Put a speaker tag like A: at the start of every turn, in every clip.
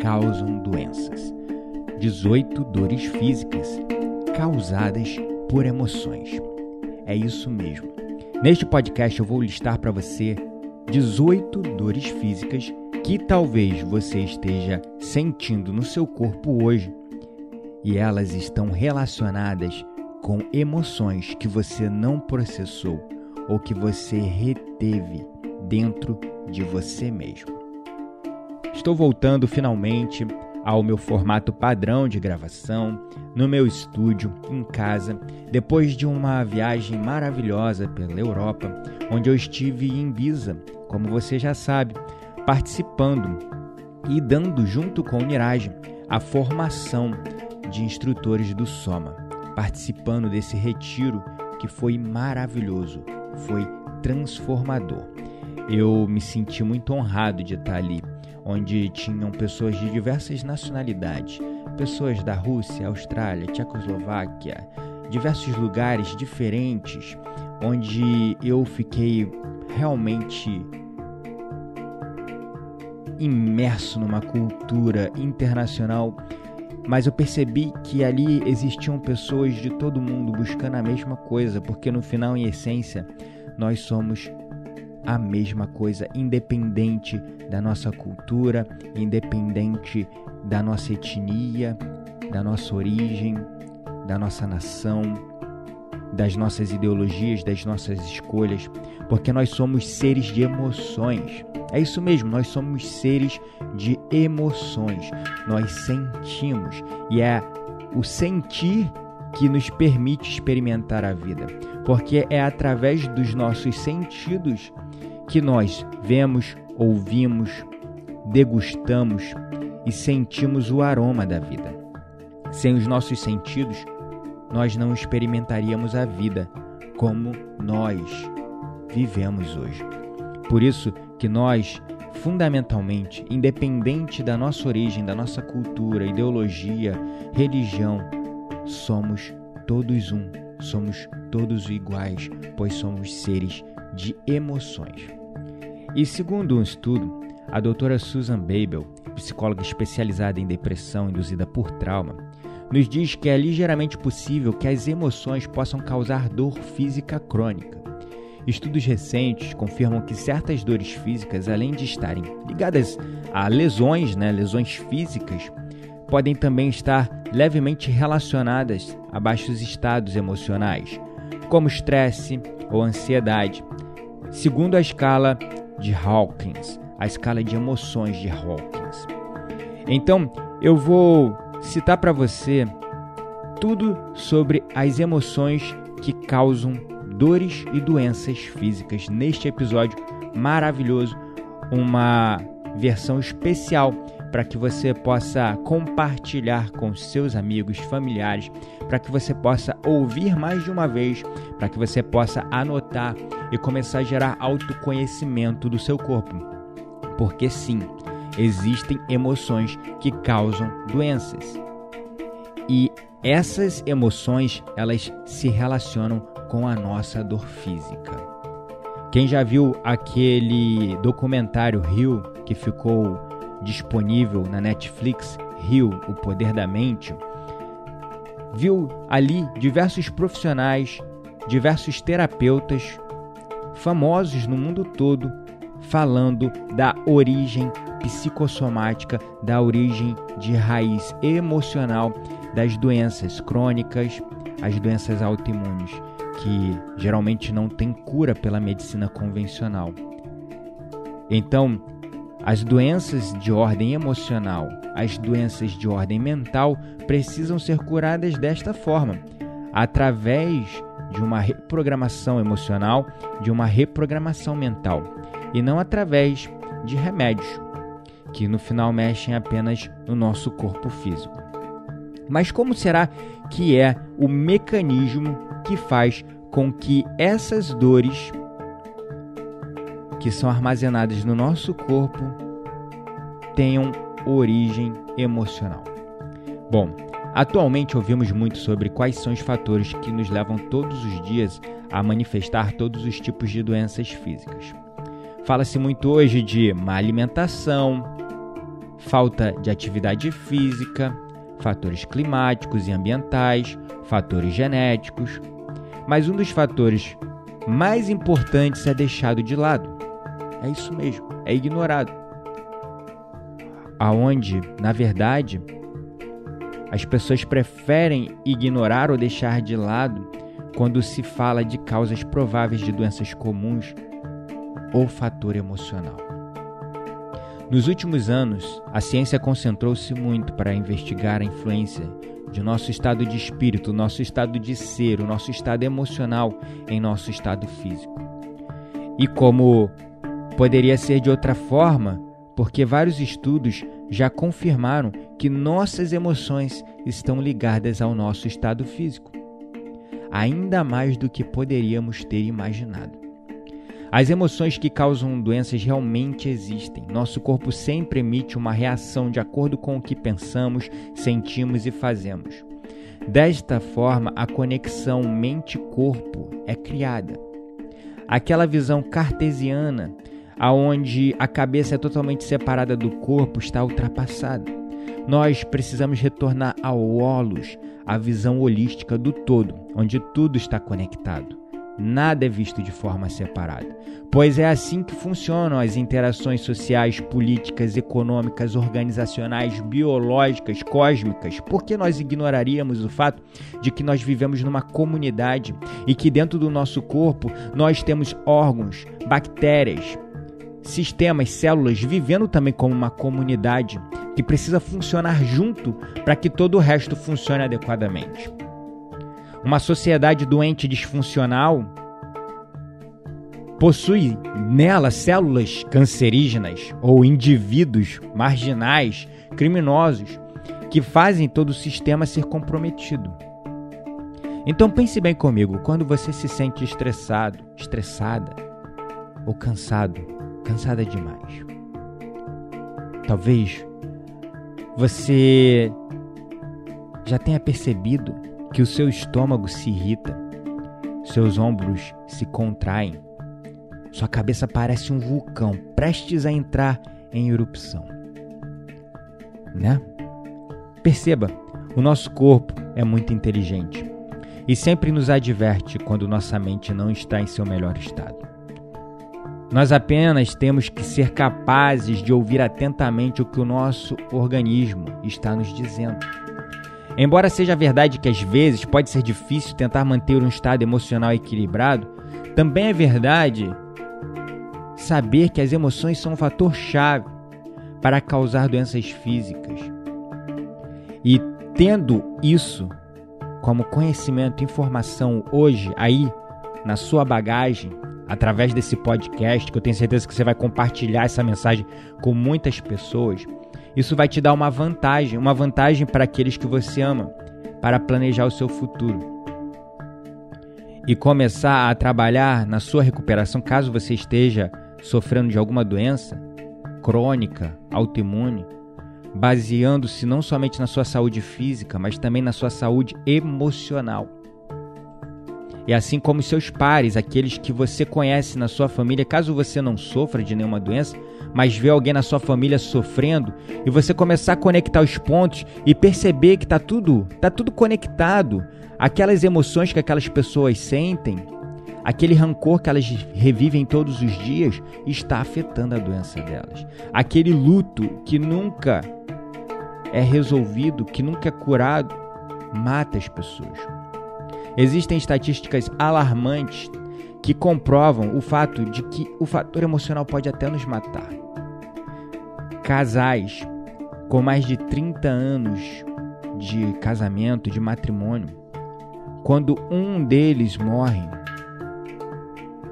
A: causam doenças. 18 dores físicas causadas por emoções. É isso mesmo. Neste podcast eu vou listar para você 18 dores físicas que talvez você esteja sentindo no seu corpo hoje e elas estão relacionadas com emoções que você não processou ou que você reteve dentro de você mesmo. Estou voltando finalmente ao meu formato padrão de gravação, no meu estúdio, em casa, depois de uma viagem maravilhosa pela Europa, onde eu estive em Ibiza, como você já sabe, participando e dando junto com o Niraj a formação de instrutores do Soma, participando desse retiro que foi maravilhoso, foi transformador. Eu me senti muito honrado de estar ali, onde tinham pessoas de diversas nacionalidades, pessoas da Rússia, Austrália, Tchecoslováquia, diversos lugares diferentes, onde eu fiquei realmente imerso numa cultura internacional, mas eu percebi que ali existiam pessoas de todo mundo buscando a mesma coisa, porque no final, em essência, nós somos a mesma coisa, independente da nossa cultura, independente da nossa etnia, da nossa origem, da nossa nação, das nossas ideologias, das nossas escolhas, porque nós somos seres de emoções. É isso mesmo, nós somos seres de emoções. Nós sentimos e é o sentir que nos permite experimentar a vida, porque é através dos nossos sentidos que nós vemos, ouvimos, degustamos e sentimos o aroma da vida. Sem os nossos sentidos, nós não experimentaríamos a vida como nós vivemos hoje. Por isso que nós, fundamentalmente, independente da nossa origem, da nossa cultura, ideologia, religião, somos todos um, somos todos iguais, pois somos seres de emoções. E segundo um estudo, a doutora Susan Babel, psicóloga especializada em depressão induzida por trauma, nos diz que é ligeiramente possível que as emoções possam causar dor física crônica. Estudos recentes confirmam que certas dores físicas, além de estarem ligadas a lesões, né, lesões físicas, podem também estar levemente relacionadas a baixos estados emocionais, como estresse ou ansiedade, segundo a escala de Hawkins, a escala de emoções de Hawkins. Então, eu vou citar para você tudo sobre as emoções que causam dores e doenças físicas neste episódio maravilhoso, uma versão especial para que você possa compartilhar com seus amigos, familiares, para que você possa ouvir mais de uma vez, para que você possa anotar e começar a gerar autoconhecimento do seu corpo. Porque sim, existem emoções que causam doenças. E essas emoções, elas se relacionam com a nossa dor física. Quem já viu aquele documentário Rio que ficou disponível na Netflix, Rio, O Poder da Mente, viu ali diversos profissionais, diversos terapeutas famosos no mundo todo falando da origem psicossomática, da origem de raiz emocional das doenças crônicas, as doenças autoimunes, que geralmente não têm cura pela medicina convencional. Então, as doenças de ordem emocional, as doenças de ordem mental precisam ser curadas desta forma, através de uma reprogramação emocional, de uma reprogramação mental, e não através de remédios, que no final mexem apenas no nosso corpo físico. Mas como será que é o mecanismo que faz com que essas dores que são armazenadas no nosso corpo tenham origem emocional? Bom, atualmente ouvimos muito sobre quais são os fatores que nos levam todos os dias a manifestar todos os tipos de doenças físicas. Fala-se muito hoje de má alimentação, falta de atividade física, fatores climáticos e ambientais, fatores genéticos. Mas um dos fatores mais importantes é deixado de lado. É isso mesmo, é ignorado. Aonde, na verdade, as pessoas preferem ignorar ou deixar de lado quando se fala de causas prováveis de doenças comuns ou fator emocional. Nos últimos anos, a ciência concentrou-se muito para investigar a influência de nosso estado de espírito, nosso estado de ser, o nosso estado emocional em nosso estado físico. E como poderia ser de outra forma, porque vários estudos já confirmaram que nossas emoções estão ligadas ao nosso estado físico, ainda mais do que poderíamos ter imaginado. As emoções que causam doenças realmente existem. Nosso corpo sempre emite uma reação de acordo com o que pensamos, sentimos e fazemos. Desta forma, a conexão mente-corpo é criada. Aquela visão cartesiana, aonde a cabeça é totalmente separada do corpo, está ultrapassada. Nós precisamos retornar ao holos, a visão holística do todo, onde tudo está conectado. Nada é visto de forma separada, pois é assim que funcionam as interações sociais, políticas, econômicas, organizacionais, biológicas, cósmicas. Por que nós ignoraríamos o fato de que nós vivemos numa comunidade e que dentro do nosso corpo nós temos órgãos, bactérias, sistemas, células vivendo também como uma comunidade que precisa funcionar junto para que todo o resto funcione adequadamente? Uma sociedade doente disfuncional possui nela células cancerígenas ou indivíduos marginais, criminosos, que fazem todo o sistema ser comprometido. Então pense bem comigo, quando você se sente estressado, estressada ou cansado, cansada demais. Talvez você já tenha percebido que o seu estômago se irrita, seus ombros se contraem, sua cabeça parece um vulcão prestes a entrar em erupção. Né? Perceba, o nosso corpo é muito inteligente e sempre nos adverte quando nossa mente não está em seu melhor estado. Nós apenas temos que ser capazes de ouvir atentamente o que o nosso organismo está nos dizendo. Embora seja verdade que às vezes pode ser difícil tentar manter um estado emocional equilibrado, também é verdade saber que as emoções são um fator chave para causar doenças físicas. E tendo isso como conhecimento, informação hoje aí na sua bagagem, através desse podcast, que eu tenho certeza que você vai compartilhar essa mensagem com muitas pessoas, isso vai te dar uma vantagem, uma vantagem para aqueles que você ama, para planejar o seu futuro. E começar a trabalhar na sua recuperação, caso você esteja sofrendo de alguma doença crônica, autoimune, baseando-se não somente na sua saúde física, mas também na sua saúde emocional. E assim como seus pares, aqueles que você conhece na sua família, caso você não sofra de nenhuma doença, mas vê alguém na sua família sofrendo e você começar a conectar os pontos e perceber que tá tudo, tá tudo conectado, aquelas emoções que aquelas pessoas sentem, aquele rancor que elas revivem todos os dias está afetando a doença delas. Aquele luto que nunca é resolvido, que nunca é curado, mata as pessoas. Existem estatísticas alarmantes que comprovam o fato de que o fator emocional pode até nos matar. Casais com mais de 30 anos de casamento, de matrimônio, quando um deles morre,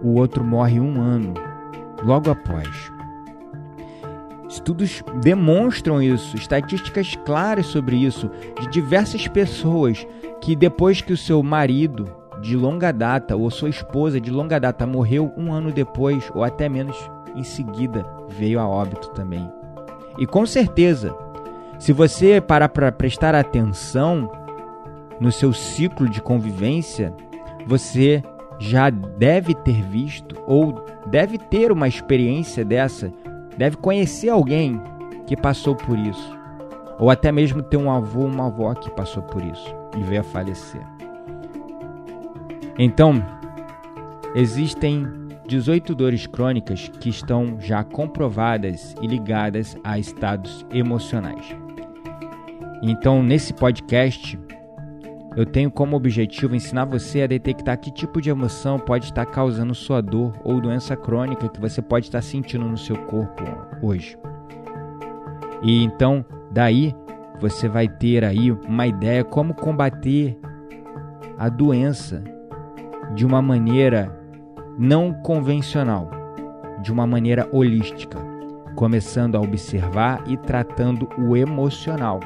A: o outro morre um ano logo após. Estudos demonstram isso, estatísticas claras sobre isso, de diversas pessoas que depois que o seu marido de longa data ou sua esposa de longa data morreu um ano depois ou até menos em seguida veio a óbito também. E com certeza, se você parar para prestar atenção no seu ciclo de convivência, você já deve ter visto ou deve ter uma experiência dessa, deve conhecer alguém que passou por isso, ou até mesmo ter um avô uma avó que passou por isso e veio a falecer. Então, existem 18 dores crônicas que estão já comprovadas e ligadas a estados emocionais. Então, nesse podcast, eu tenho como objetivo ensinar você a detectar que tipo de emoção pode estar causando sua dor ou doença crônica que você pode estar sentindo no seu corpo hoje. E então, daí você vai ter aí uma ideia como combater a doença de uma maneira não convencional, de uma maneira holística, começando a observar e tratando o emocional.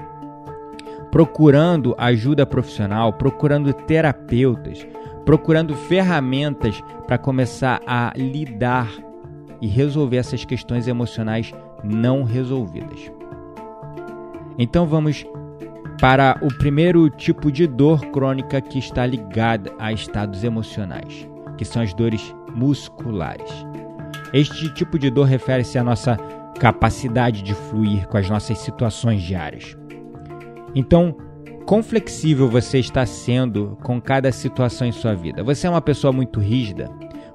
A: Procurando ajuda profissional, procurando terapeutas, procurando ferramentas para começar a lidar e resolver essas questões emocionais não resolvidas. Então vamos para o primeiro tipo de dor crônica que está ligada a estados emocionais, que são as dores musculares. Este tipo de dor refere-se à nossa capacidade de fluir com as nossas situações diárias. Então, quão flexível você está sendo com cada situação em sua vida? Você é uma pessoa muito rígida,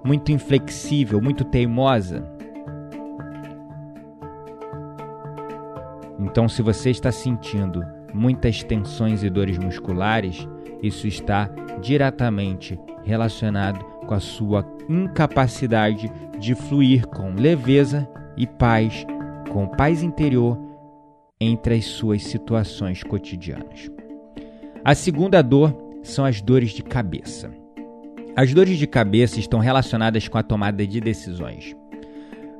A: muito inflexível, muito teimosa? Então, se você está sentindo muitas tensões e dores musculares, isso está diretamente relacionado com a sua incapacidade de fluir com leveza e paz, com paz interior entre as suas situações cotidianas. A segunda dor são as dores de cabeça. As dores de cabeça estão relacionadas com a tomada de decisões.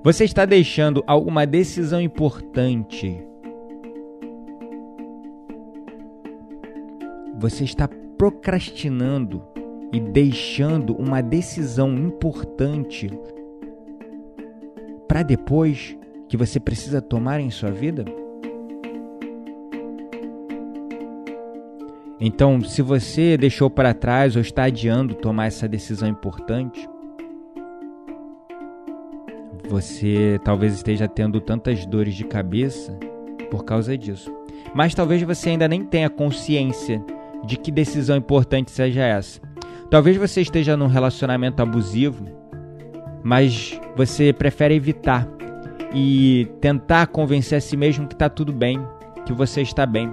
A: Você está deixando alguma decisão importante você está procrastinando e deixando uma decisão importante para depois que você precisa tomar em sua vida? Então, se você deixou para trás ou está adiando tomar essa decisão importante, você talvez esteja tendo tantas dores de cabeça por causa disso. Mas talvez você ainda nem tenha consciência de que decisão importante seja essa. Talvez você esteja num relacionamento abusivo, mas você prefere evitar e tentar convencer a si mesmo que está tudo bem, que você está bem.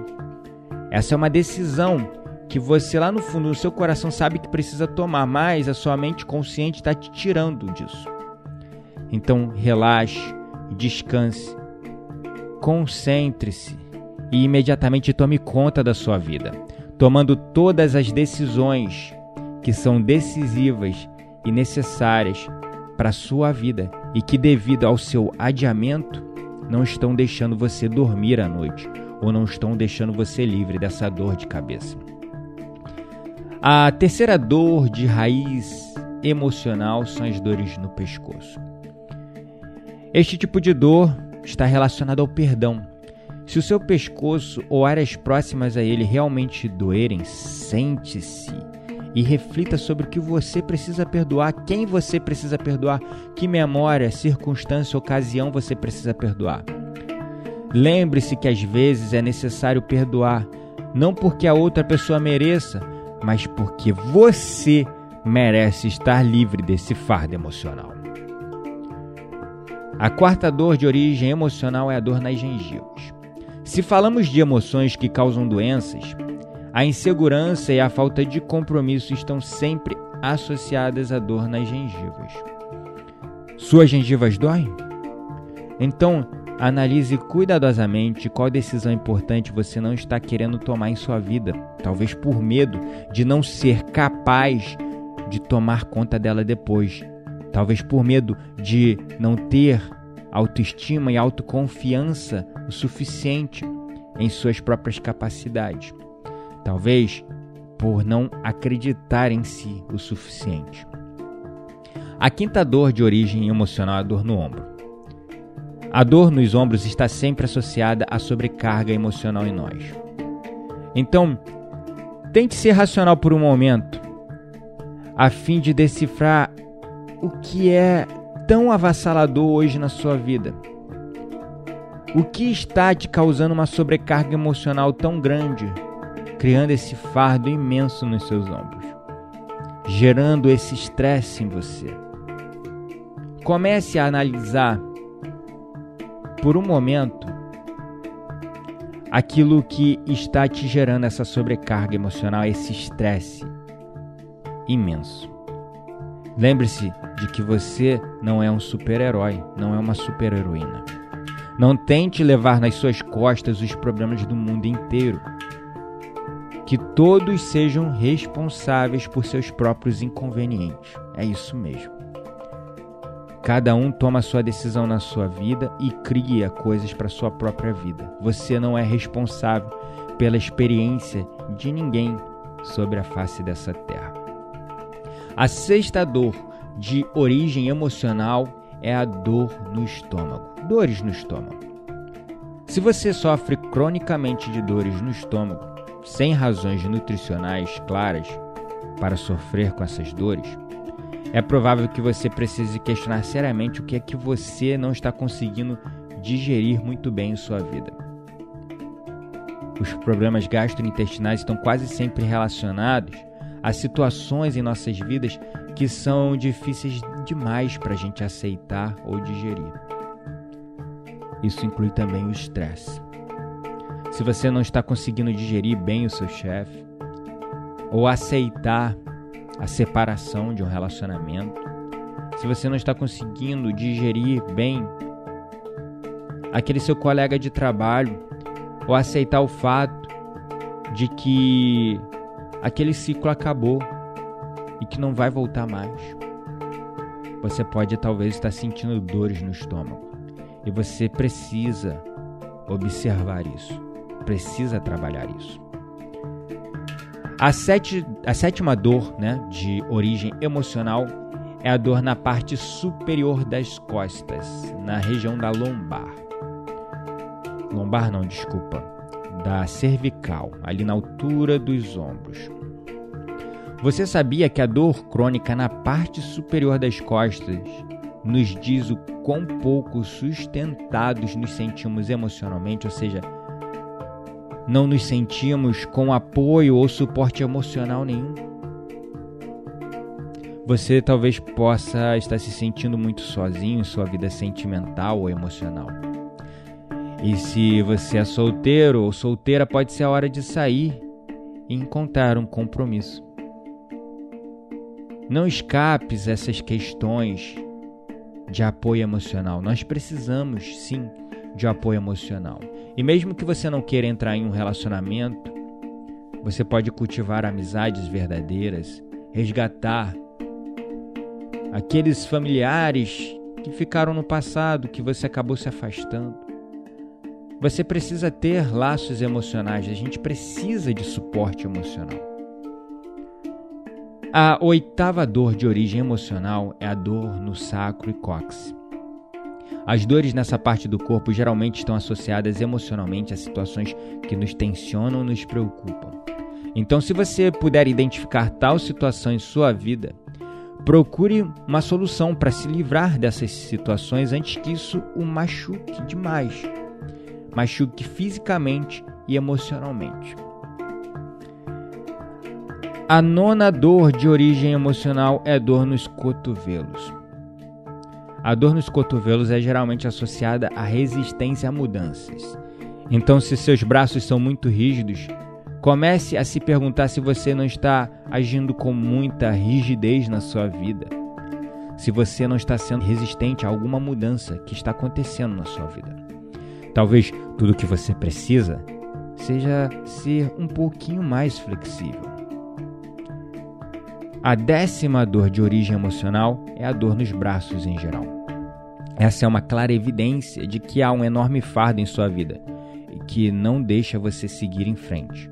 A: Essa é uma decisão que você lá no fundo do seu coração sabe que precisa tomar, mas a sua mente consciente está te tirando disso. Então relaxe, descanse, concentre-se e imediatamente tome conta da sua vida tomando todas as decisões que são decisivas e necessárias para a sua vida e que, devido ao seu adiamento, não estão deixando você dormir à noite ou não estão deixando você livre dessa dor de cabeça. A terceira dor de raiz emocional são as dores no pescoço. Este tipo de dor está relacionado ao perdão se o seu pescoço ou áreas próximas a ele realmente doerem, sente-se e reflita sobre o que você precisa perdoar, quem você precisa perdoar, que memória, circunstância, ocasião você precisa perdoar. Lembre-se que às vezes é necessário perdoar, não porque a outra pessoa mereça, mas porque você merece estar livre desse fardo emocional. A quarta dor de origem emocional é a dor nas gengivas. Se falamos de emoções que causam doenças, a insegurança e a falta de compromisso estão sempre associadas à dor nas gengivas. Suas gengivas doem? Então, analise cuidadosamente qual decisão importante você não está querendo tomar em sua vida, talvez por medo de não ser capaz de tomar conta dela depois, talvez por medo de não ter autoestima e autoconfiança o suficiente em suas próprias capacidades. Talvez por não acreditar em si o suficiente. A quinta dor de origem emocional é a dor no ombro. A dor nos ombros está sempre associada à sobrecarga emocional em nós. Então, tente ser racional por um momento, a fim de decifrar o que é tão avassalador hoje na sua vida. O que está te causando uma sobrecarga emocional tão grande criando esse fardo imenso nos seus ombros, gerando esse estresse em você. Comece a analisar por um momento aquilo que está te gerando essa sobrecarga emocional, esse estresse imenso. Lembre-se de que você não é um super-herói, não é uma super-heroína. Não tente levar nas suas costas os problemas do mundo inteiro que todos sejam responsáveis por seus próprios inconvenientes. É isso mesmo. Cada um toma sua decisão na sua vida e cria coisas para sua própria vida. Você não é responsável pela experiência de ninguém sobre a face dessa terra. A sexta dor de origem emocional é a dor no estômago. Dores no estômago. Se você sofre cronicamente de dores no estômago, sem razões nutricionais claras para sofrer com essas dores, é provável que você precise questionar seriamente o que é que você não está conseguindo digerir muito bem em sua vida. Os problemas gastrointestinais estão quase sempre relacionados a situações em nossas vidas que são difíceis demais para a gente aceitar ou digerir. Isso inclui também o estresse se você não está conseguindo digerir bem o seu chefe, ou aceitar a separação de um relacionamento, se você não está conseguindo digerir bem aquele seu colega de trabalho, ou aceitar o fato de que aquele ciclo acabou e que não vai voltar mais. Você pode talvez estar sentindo dores no estômago e você precisa observar isso precisa trabalhar isso. A, sete, a sétima dor né, de origem emocional é a dor na parte superior das costas, na região da lombar. Lombar não, desculpa. Da cervical, ali na altura dos ombros. Você sabia que a dor crônica na parte superior das costas nos diz o quão pouco sustentados nos sentimos emocionalmente, ou seja, não nos sentimos com apoio ou suporte emocional nenhum. Você talvez possa estar se sentindo muito sozinho em sua vida sentimental ou emocional. E se você é solteiro ou solteira, pode ser a hora de sair e encontrar um compromisso. Não escapes essas questões de apoio emocional. Nós precisamos, sim, de apoio emocional. E mesmo que você não queira entrar em um relacionamento, você pode cultivar amizades verdadeiras, resgatar aqueles familiares que ficaram no passado, que você acabou se afastando. Você precisa ter laços emocionais, a gente precisa de suporte emocional. A oitava dor de origem emocional é a dor no sacro e cóccix. As dores nessa parte do corpo geralmente estão associadas emocionalmente a situações que nos tensionam ou nos preocupam. Então, se você puder identificar tal situação em sua vida, procure uma solução para se livrar dessas situações antes que isso o machuque demais machuque fisicamente e emocionalmente. A nona dor de origem emocional é dor nos cotovelos. A dor nos cotovelos é geralmente associada à resistência a mudanças. Então, se seus braços são muito rígidos, comece a se perguntar se você não está agindo com muita rigidez na sua vida. Se você não está sendo resistente a alguma mudança que está acontecendo na sua vida. Talvez tudo o que você precisa seja ser um pouquinho mais flexível. A décima dor de origem emocional é a dor nos braços em geral. Essa é uma clara evidência de que há um enorme fardo em sua vida e que não deixa você seguir em frente.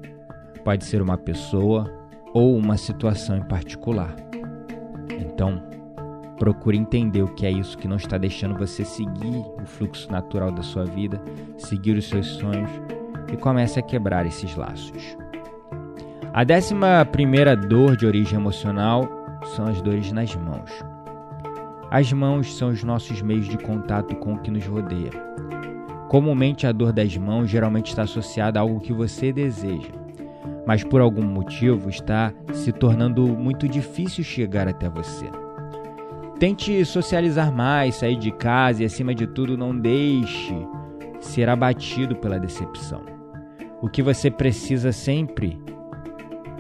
A: Pode ser uma pessoa ou uma situação em particular. Então, procure entender o que é isso que não está deixando você seguir o fluxo natural da sua vida, seguir os seus sonhos e comece a quebrar esses laços. A décima primeira dor de origem emocional são as dores nas mãos. As mãos são os nossos meios de contato com o que nos rodeia. Comumente, a dor das mãos geralmente está associada a algo que você deseja, mas por algum motivo está se tornando muito difícil chegar até você. Tente socializar mais, sair de casa e, acima de tudo, não deixe ser abatido pela decepção. O que você precisa sempre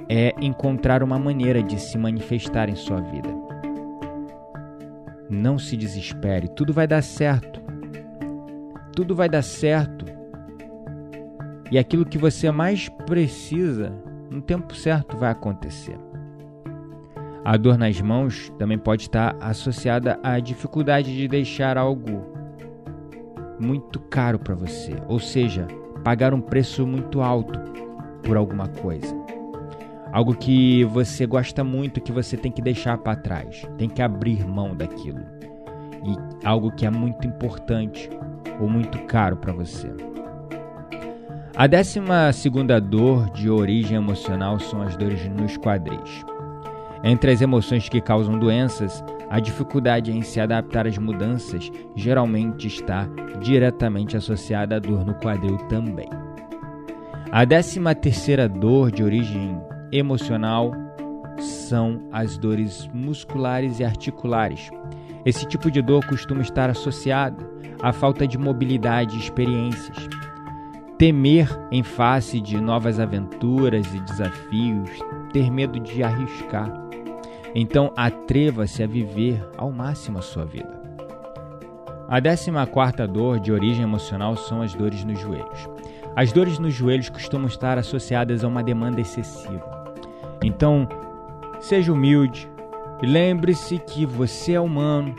A: é encontrar uma maneira de se manifestar em sua vida. Não se desespere, tudo vai dar certo. Tudo vai dar certo. E aquilo que você mais precisa, no tempo certo, vai acontecer. A dor nas mãos também pode estar associada à dificuldade de deixar algo muito caro para você, ou seja, pagar um preço muito alto por alguma coisa. Algo que você gosta muito que você tem que deixar para trás, tem que abrir mão daquilo. E algo que é muito importante ou muito caro para você. A décima segunda dor de origem emocional são as dores nos quadris. Entre as emoções que causam doenças, a dificuldade em se adaptar às mudanças geralmente está diretamente associada à dor no quadril também. A décima terceira dor de origem emocional são as dores musculares e articulares. Esse tipo de dor costuma estar associado à falta de mobilidade e experiências. Temer em face de novas aventuras e desafios, ter medo de arriscar. Então, atreva-se a viver ao máximo a sua vida. A décima quarta dor de origem emocional são as dores nos joelhos. As dores nos joelhos costumam estar associadas a uma demanda excessiva. Então, seja humilde e lembre-se que você é humano.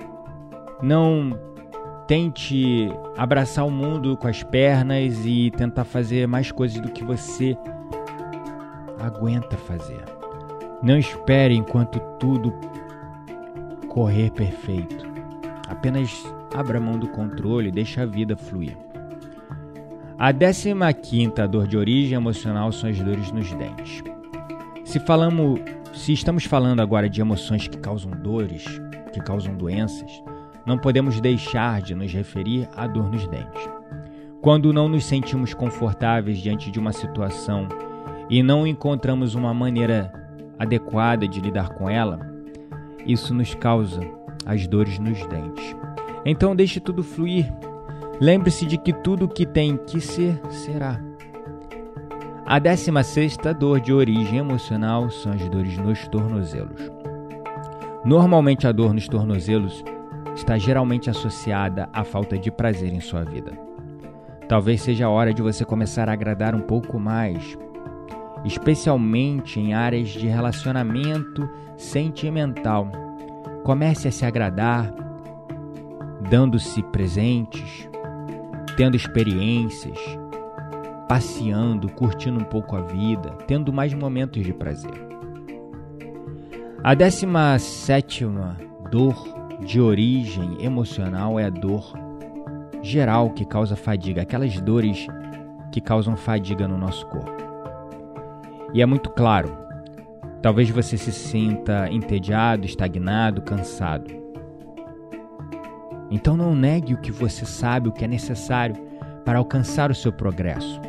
A: Não tente abraçar o mundo com as pernas e tentar fazer mais coisas do que você aguenta fazer. Não espere enquanto tudo correr perfeito. Apenas abra mão do controle e deixe a vida fluir. A 15 quinta dor de origem emocional são as dores nos dentes. Se falamos, se estamos falando agora de emoções que causam dores, que causam doenças, não podemos deixar de nos referir à dor nos dentes. Quando não nos sentimos confortáveis diante de uma situação e não encontramos uma maneira adequada de lidar com ela, isso nos causa as dores nos dentes. Então deixe tudo fluir. Lembre-se de que tudo que tem que ser será. A 16 dor de origem emocional são as dores nos tornozelos. Normalmente a dor nos tornozelos está geralmente associada à falta de prazer em sua vida. Talvez seja a hora de você começar a agradar um pouco mais, especialmente em áreas de relacionamento sentimental. Comece a se agradar, dando-se presentes, tendo experiências, passeando, curtindo um pouco a vida, tendo mais momentos de prazer. A décima sétima dor de origem emocional é a dor geral que causa fadiga, aquelas dores que causam fadiga no nosso corpo. E é muito claro. Talvez você se sinta entediado, estagnado, cansado. Então não negue o que você sabe, o que é necessário para alcançar o seu progresso.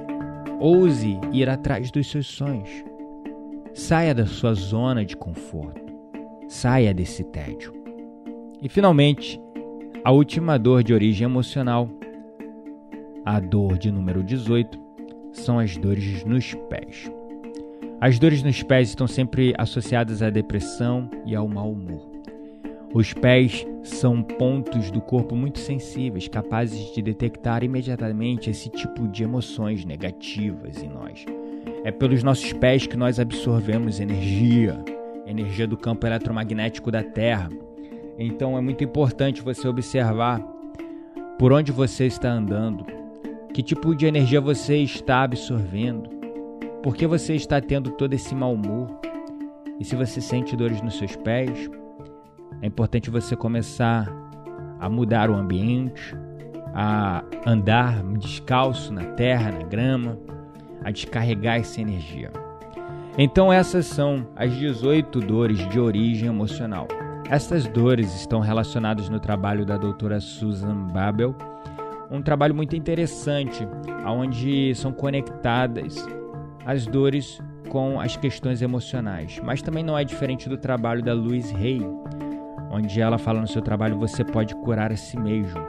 A: Ouse ir atrás dos seus sonhos. Saia da sua zona de conforto. Saia desse tédio. E finalmente, a última dor de origem emocional, a dor de número 18, são as dores nos pés. As dores nos pés estão sempre associadas à depressão e ao mau humor. Os pés são pontos do corpo muito sensíveis, capazes de detectar imediatamente esse tipo de emoções negativas em nós. É pelos nossos pés que nós absorvemos energia, energia do campo eletromagnético da Terra. Então é muito importante você observar por onde você está andando, que tipo de energia você está absorvendo, por que você está tendo todo esse mau humor. E se você sente dores nos seus pés, é importante você começar a mudar o ambiente, a andar descalço na terra, na grama, a descarregar essa energia. Então, essas são as 18 dores de origem emocional. Essas dores estão relacionadas no trabalho da doutora Susan Babel, um trabalho muito interessante, onde são conectadas as dores com as questões emocionais. Mas também não é diferente do trabalho da Louise Hay, onde ela fala no seu trabalho você pode curar a si mesmo.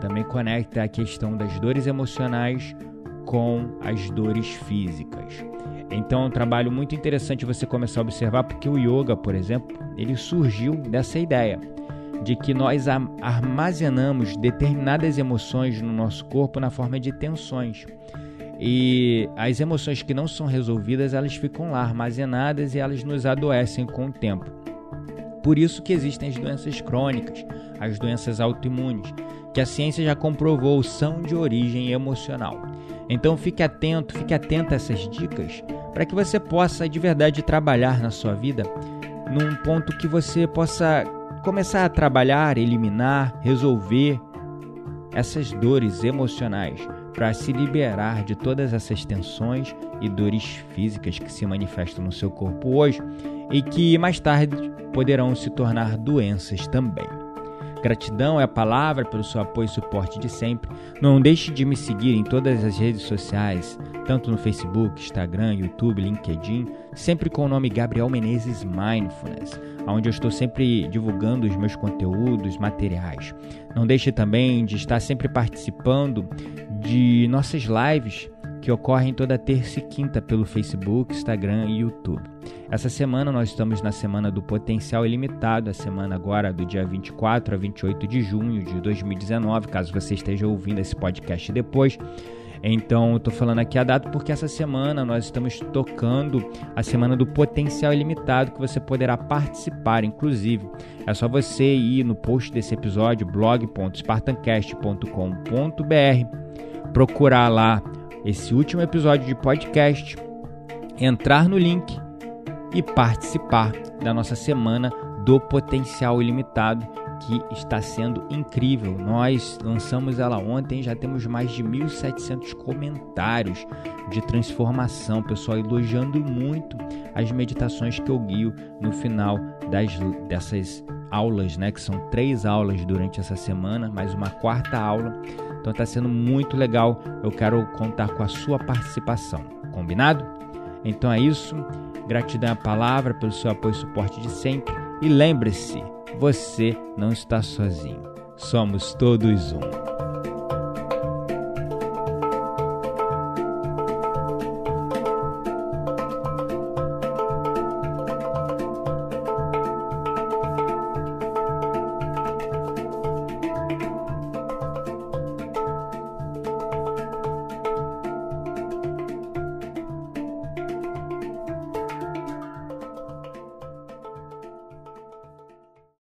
A: Também conecta a questão das dores emocionais com as dores físicas. Então é um trabalho muito interessante você começar a observar porque o yoga, por exemplo, ele surgiu dessa ideia de que nós armazenamos determinadas emoções no nosso corpo na forma de tensões. E as emoções que não são resolvidas, elas ficam lá armazenadas e elas nos adoecem com o tempo. Por isso que existem as doenças crônicas, as doenças autoimunes, que a ciência já comprovou são de origem emocional. Então fique atento, fique atento a essas dicas para que você possa de verdade trabalhar na sua vida num ponto que você possa começar a trabalhar, eliminar, resolver essas dores emocionais para se liberar de todas essas tensões e dores físicas que se manifestam no seu corpo hoje e que mais tarde poderão se tornar doenças também. Gratidão é a palavra pelo seu apoio e suporte de sempre. Não deixe de me seguir em todas as redes sociais, tanto no Facebook, Instagram, YouTube, LinkedIn, sempre com o nome Gabriel Menezes Mindfulness, onde eu estou sempre divulgando os meus conteúdos, materiais. Não deixe também de estar sempre participando de nossas lives que ocorrem toda terça e quinta pelo Facebook, Instagram e YouTube. Essa semana nós estamos na semana do potencial ilimitado, a semana agora do dia 24 a 28 de junho de 2019, caso você esteja ouvindo esse podcast depois. Então, eu estou falando aqui a data porque essa semana nós estamos tocando a semana do potencial ilimitado que você poderá participar. Inclusive, é só você ir no post desse episódio, blog.spartancast.com.br, procurar lá esse último episódio de podcast, entrar no link e participar da nossa semana do Potencial Ilimitado, que está sendo incrível. Nós lançamos ela ontem, já temos mais de 1.700 comentários de transformação, pessoal elogiando muito as meditações que eu guio no final das, dessas aulas, né? Que são três aulas durante essa semana, mais uma quarta aula. Então está sendo muito legal. Eu quero contar com a sua participação. Combinado? Então é isso. Gratidão à palavra pelo seu apoio e suporte de sempre. E lembre-se, você não está sozinho. Somos todos um.